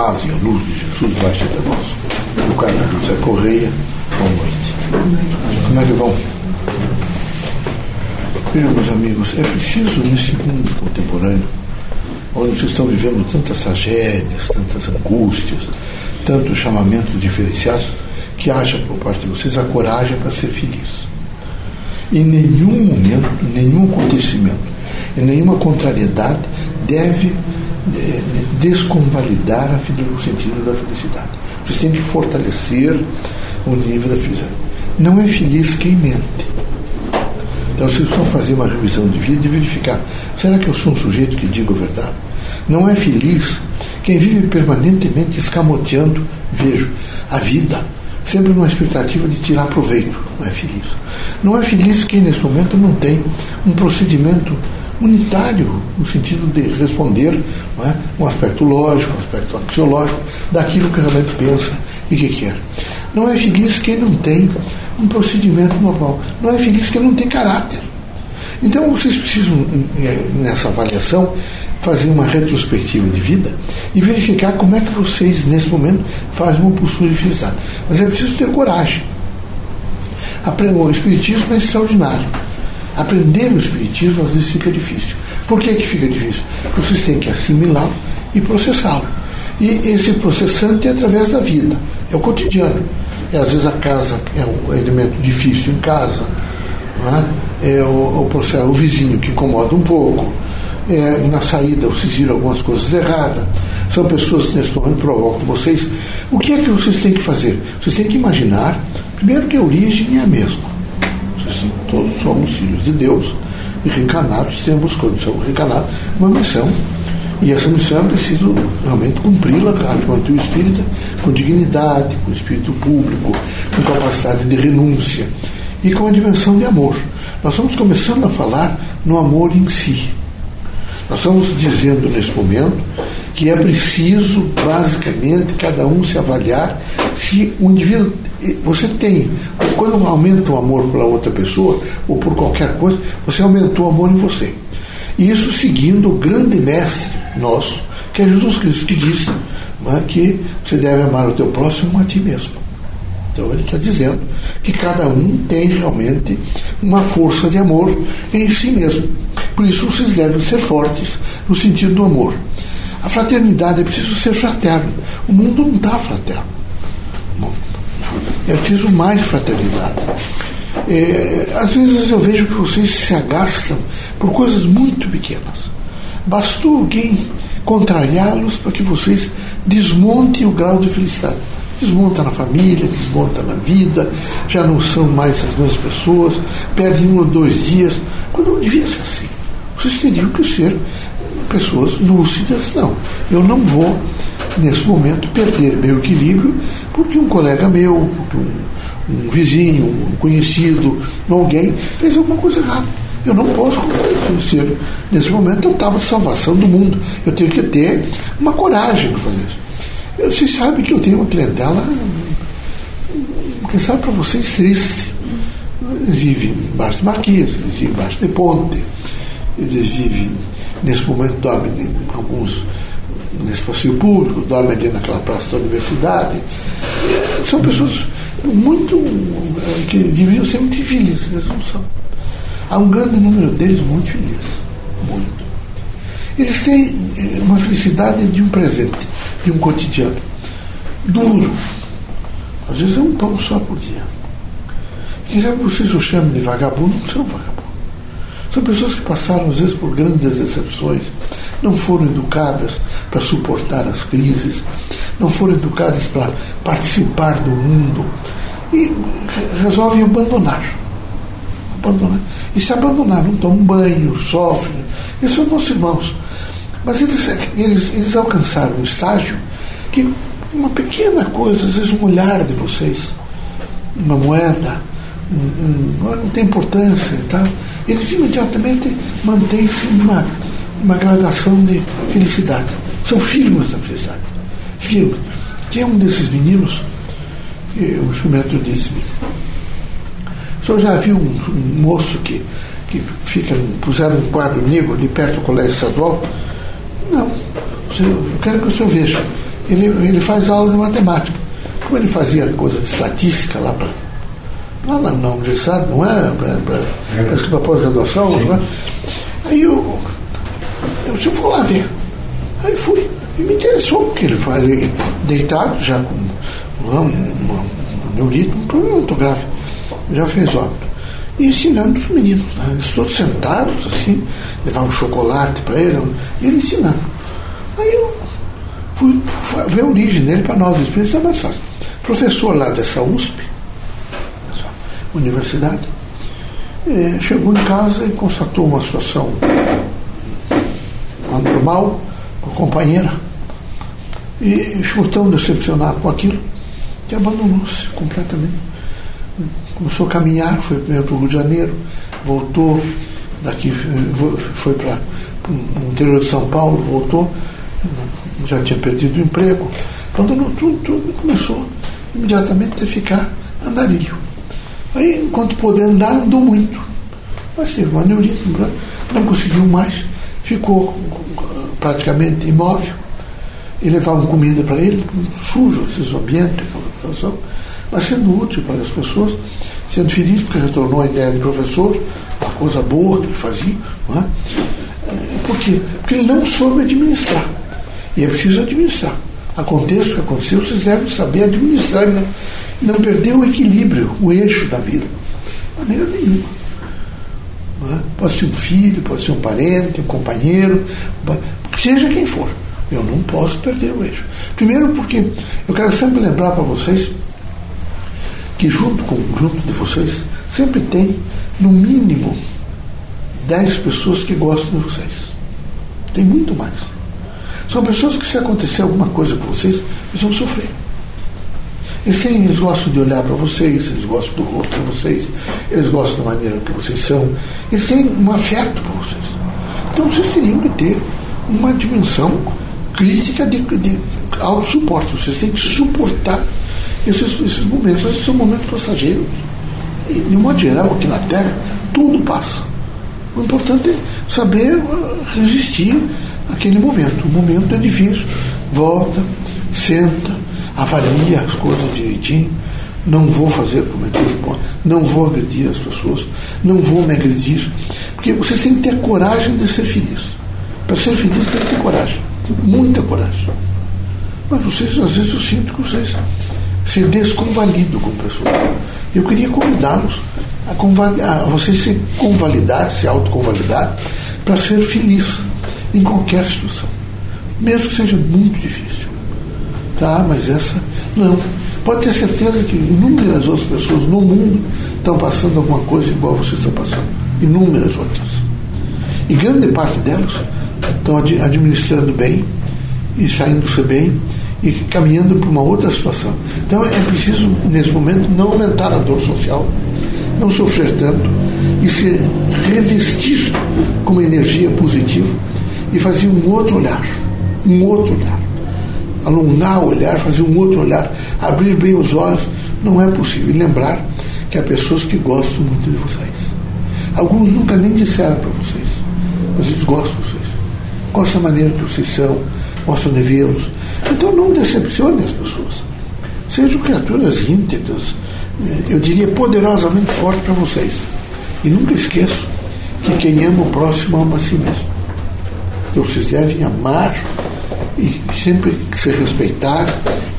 paz e a luz de Jesus baixe até vós. O cara José Correia, boa noite. Como é que vão? Vejam, meus amigos, é preciso nesse mundo contemporâneo, onde vocês estão vivendo tantas tragédias, tantas angústias, tantos chamamentos diferenciados, que haja por parte de vocês a coragem para ser feliz. Em nenhum momento, nenhum acontecimento, em nenhuma contrariedade deve desconvalidar o sentido da felicidade. Vocês têm que fortalecer o nível da felicidade. Não é feliz quem mente. Então vocês vão fazer uma revisão de vida e verificar: será que eu sou um sujeito que digo a verdade? Não é feliz quem vive permanentemente escamoteando, vejo, a vida, sempre numa expectativa de tirar proveito. Não é feliz. Não é feliz quem nesse momento não tem um procedimento unitário, no sentido de responder é? um aspecto lógico, um aspecto axiológico daquilo que realmente pensa e que quer. Não é feliz quem não tem um procedimento normal. Não é feliz quem não tem caráter. Então vocês precisam, nessa avaliação, fazer uma retrospectiva de vida e verificar como é que vocês, nesse momento, fazem uma postura de felicidade. Mas é preciso ter coragem. O Espiritismo é extraordinário Aprender o Espiritismo às vezes fica difícil. Por que, que fica difícil? Porque vocês têm que assimilá-lo e processá-lo. E esse processante é através da vida, é o cotidiano. E às vezes a casa é um elemento difícil em casa, é? é o, o, processo, o vizinho que incomoda um pouco, é, na saída vocês viram algumas coisas erradas, são pessoas que nesse momento provocam vocês. O que é que vocês têm que fazer? Vocês têm que imaginar, primeiro, que a origem é a mesma todos somos filhos de Deus e reencarnados temos, quando somos reencarnados, uma missão. E essa missão é preciso realmente cumpri-la, com o espírita, com dignidade, com espírito público, com capacidade de renúncia e com a dimensão de amor. Nós estamos começando a falar no amor em si. Nós estamos dizendo nesse momento que é preciso, basicamente, cada um se avaliar se o indivíduo você tem, quando aumenta o amor pela outra pessoa, ou por qualquer coisa, você aumentou o amor em você. E isso seguindo o grande mestre nosso, que é Jesus Cristo, que disse é, que você deve amar o teu próximo a ti mesmo. Então ele está dizendo que cada um tem realmente uma força de amor em si mesmo. Por isso vocês devem ser fortes no sentido do amor. A fraternidade é preciso ser fraterno. O mundo não está fraterno. É preciso mais fraternidade. É, às vezes eu vejo que vocês se agastam por coisas muito pequenas. Bastou alguém contrariá-los para que vocês desmontem o grau de felicidade. Desmonta na família, desmonta na vida, já não são mais as mesmas pessoas, perdem um ou dois dias, quando não devia ser assim. Vocês teriam que ser pessoas lúcidas. Não, eu não vou, nesse momento, perder meu equilíbrio porque um colega meu, um, um vizinho, um conhecido, alguém fez alguma coisa errada. Eu não posso conhecer. Nesse momento eu estava de salvação do mundo. Eu tenho que ter uma coragem para fazer isso. Vocês sabem que eu tenho uma clientela, quem sabe para vocês, triste. Eles vivem embaixo de marquise, eles vivem embaixo de ponte, eles vivem, nesse momento, dormem alguns nesse passeio público, dormem ali naquela praça da universidade. São pessoas muito. que deveriam ser muito felizes, eles não são. Há um grande número deles muito felizes. Muito. Eles têm eh, uma felicidade de um presente, de um cotidiano. Duro. Às vezes é um pão só por dia. Quem sabe vocês o chamam de vagabundo, não são vagabundos. São pessoas que passaram, às vezes, por grandes decepções, não foram educadas para suportar as crises, não foram educadas para participar do mundo e resolvem abandonar. Abandonar. E se abandonar, não tomam banho, sofrem. Eles são nossos irmãos. Mas eles, eles, eles alcançaram um estágio que uma pequena coisa, às vezes um olhar de vocês, uma moeda, não tem importância e tal, eles imediatamente mantêm-se numa uma gradação de felicidade. São firmes da felicidade. Firmes. Tinha um desses meninos, o Chumetro disse-me, o senhor já viu um, um, moço que, que fica, puseram um quadro negro ali perto do colégio estadual? Não. Eu quero que o senhor veja. ele, ele faz aula de matemática. Como ele fazia coisa de estatística lá para lá na, na universidade, não é? Para pós-graduação. Né? Aí eu, eu disse, vou lá ver. Aí fui. E me interessou, porque ele faz deitado, já com um, um, neurito, um problema muito grave. Já fez óbito. E ensinando os meninos. Né? Eles todos sentados, assim, levavam chocolate para ele, e ele ensinando. Aí eu fui ver a origem dele para nós, espíritos é mais fácil. Professor lá dessa USP, universidade, chegou em casa e constatou uma situação anormal com a companheira e ficou tão decepcionado com aquilo que abandonou-se completamente. Começou a caminhar, foi primeiro para o Rio de Janeiro, voltou, daqui foi para o interior de São Paulo, voltou, já tinha perdido o emprego, abandonou tudo, tudo e começou imediatamente a ficar andarilho. Aí, enquanto poder andar, andou muito. Mas teve um aneurisma, né? não conseguiu mais, ficou praticamente imóvel. E levavam comida para ele, sujo esses ambientes, aquela situação, mas sendo útil para as pessoas, sendo feliz porque retornou a ideia de professor, uma coisa boa que ele fazia. Não é? é por quê? Porque ele não soube administrar. E é preciso administrar. Aconteça o que aconteceu, vocês devem saber administrar e não, perder o equilíbrio, o eixo da vida. De maneira nenhuma. É? Pode ser um filho, pode ser um parente, um companheiro, seja quem for. Eu não posso perder o eixo. Primeiro porque eu quero sempre lembrar para vocês que junto com junto de vocês sempre tem no mínimo 10 pessoas que gostam de vocês. Tem muito mais. São pessoas que se acontecer alguma coisa com vocês, eles vão sofrer. Eles, têm, eles gostam de olhar para vocês, eles gostam do rosto de vocês, eles gostam da maneira que vocês são, eles têm um afeto por vocês. Então vocês teriam que ter uma dimensão crítica de, de auto-suporte. Vocês têm que suportar esses, esses momentos. Esses são momentos passageiros. E, de modo geral, aqui na Terra, tudo passa. O importante é saber uh, resistir àquele momento. O momento é difícil. Volta, senta, avalia as coisas direitinho. Não vou fazer comentários não vou agredir as pessoas, não vou me agredir. Porque vocês têm que ter coragem de ser feliz. Para ser feliz tem que ter coragem, muita coragem. Mas vocês, às vezes, eu sinto que vocês se desconvalidam com pessoas. Eu queria convidá-los a, a vocês se convalidar, se autoconvalidar, para ser feliz em qualquer situação. Mesmo que seja muito difícil. Tá, mas essa não. Pode ter certeza que inúmeras outras pessoas no mundo estão passando alguma coisa igual vocês estão passando. Inúmeras outras. E grande parte delas estão administrando bem e saindo-se bem e caminhando para uma outra situação. Então é preciso, nesse momento, não aumentar a dor social, não sofrer tanto e se revestir com uma energia positiva e fazer um outro olhar, um outro olhar. Alongar o olhar, fazer um outro olhar, abrir bem os olhos, não é possível. E lembrar que há pessoas que gostam muito de vocês. Alguns nunca nem disseram para vocês, mas eles gostam de vocês gostam da maneira que vocês são, gostam de vê-los. Então não decepcione as pessoas. Sejam criaturas íntegras, eu diria poderosamente fortes para vocês. E nunca esqueçam que quem ama o próximo ama a si mesmo. Então vocês devem amar e sempre se respeitar,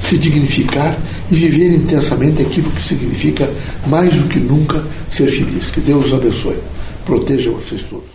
se dignificar e viver intensamente aquilo que significa mais do que nunca ser feliz. Que Deus os abençoe. Proteja vocês todos.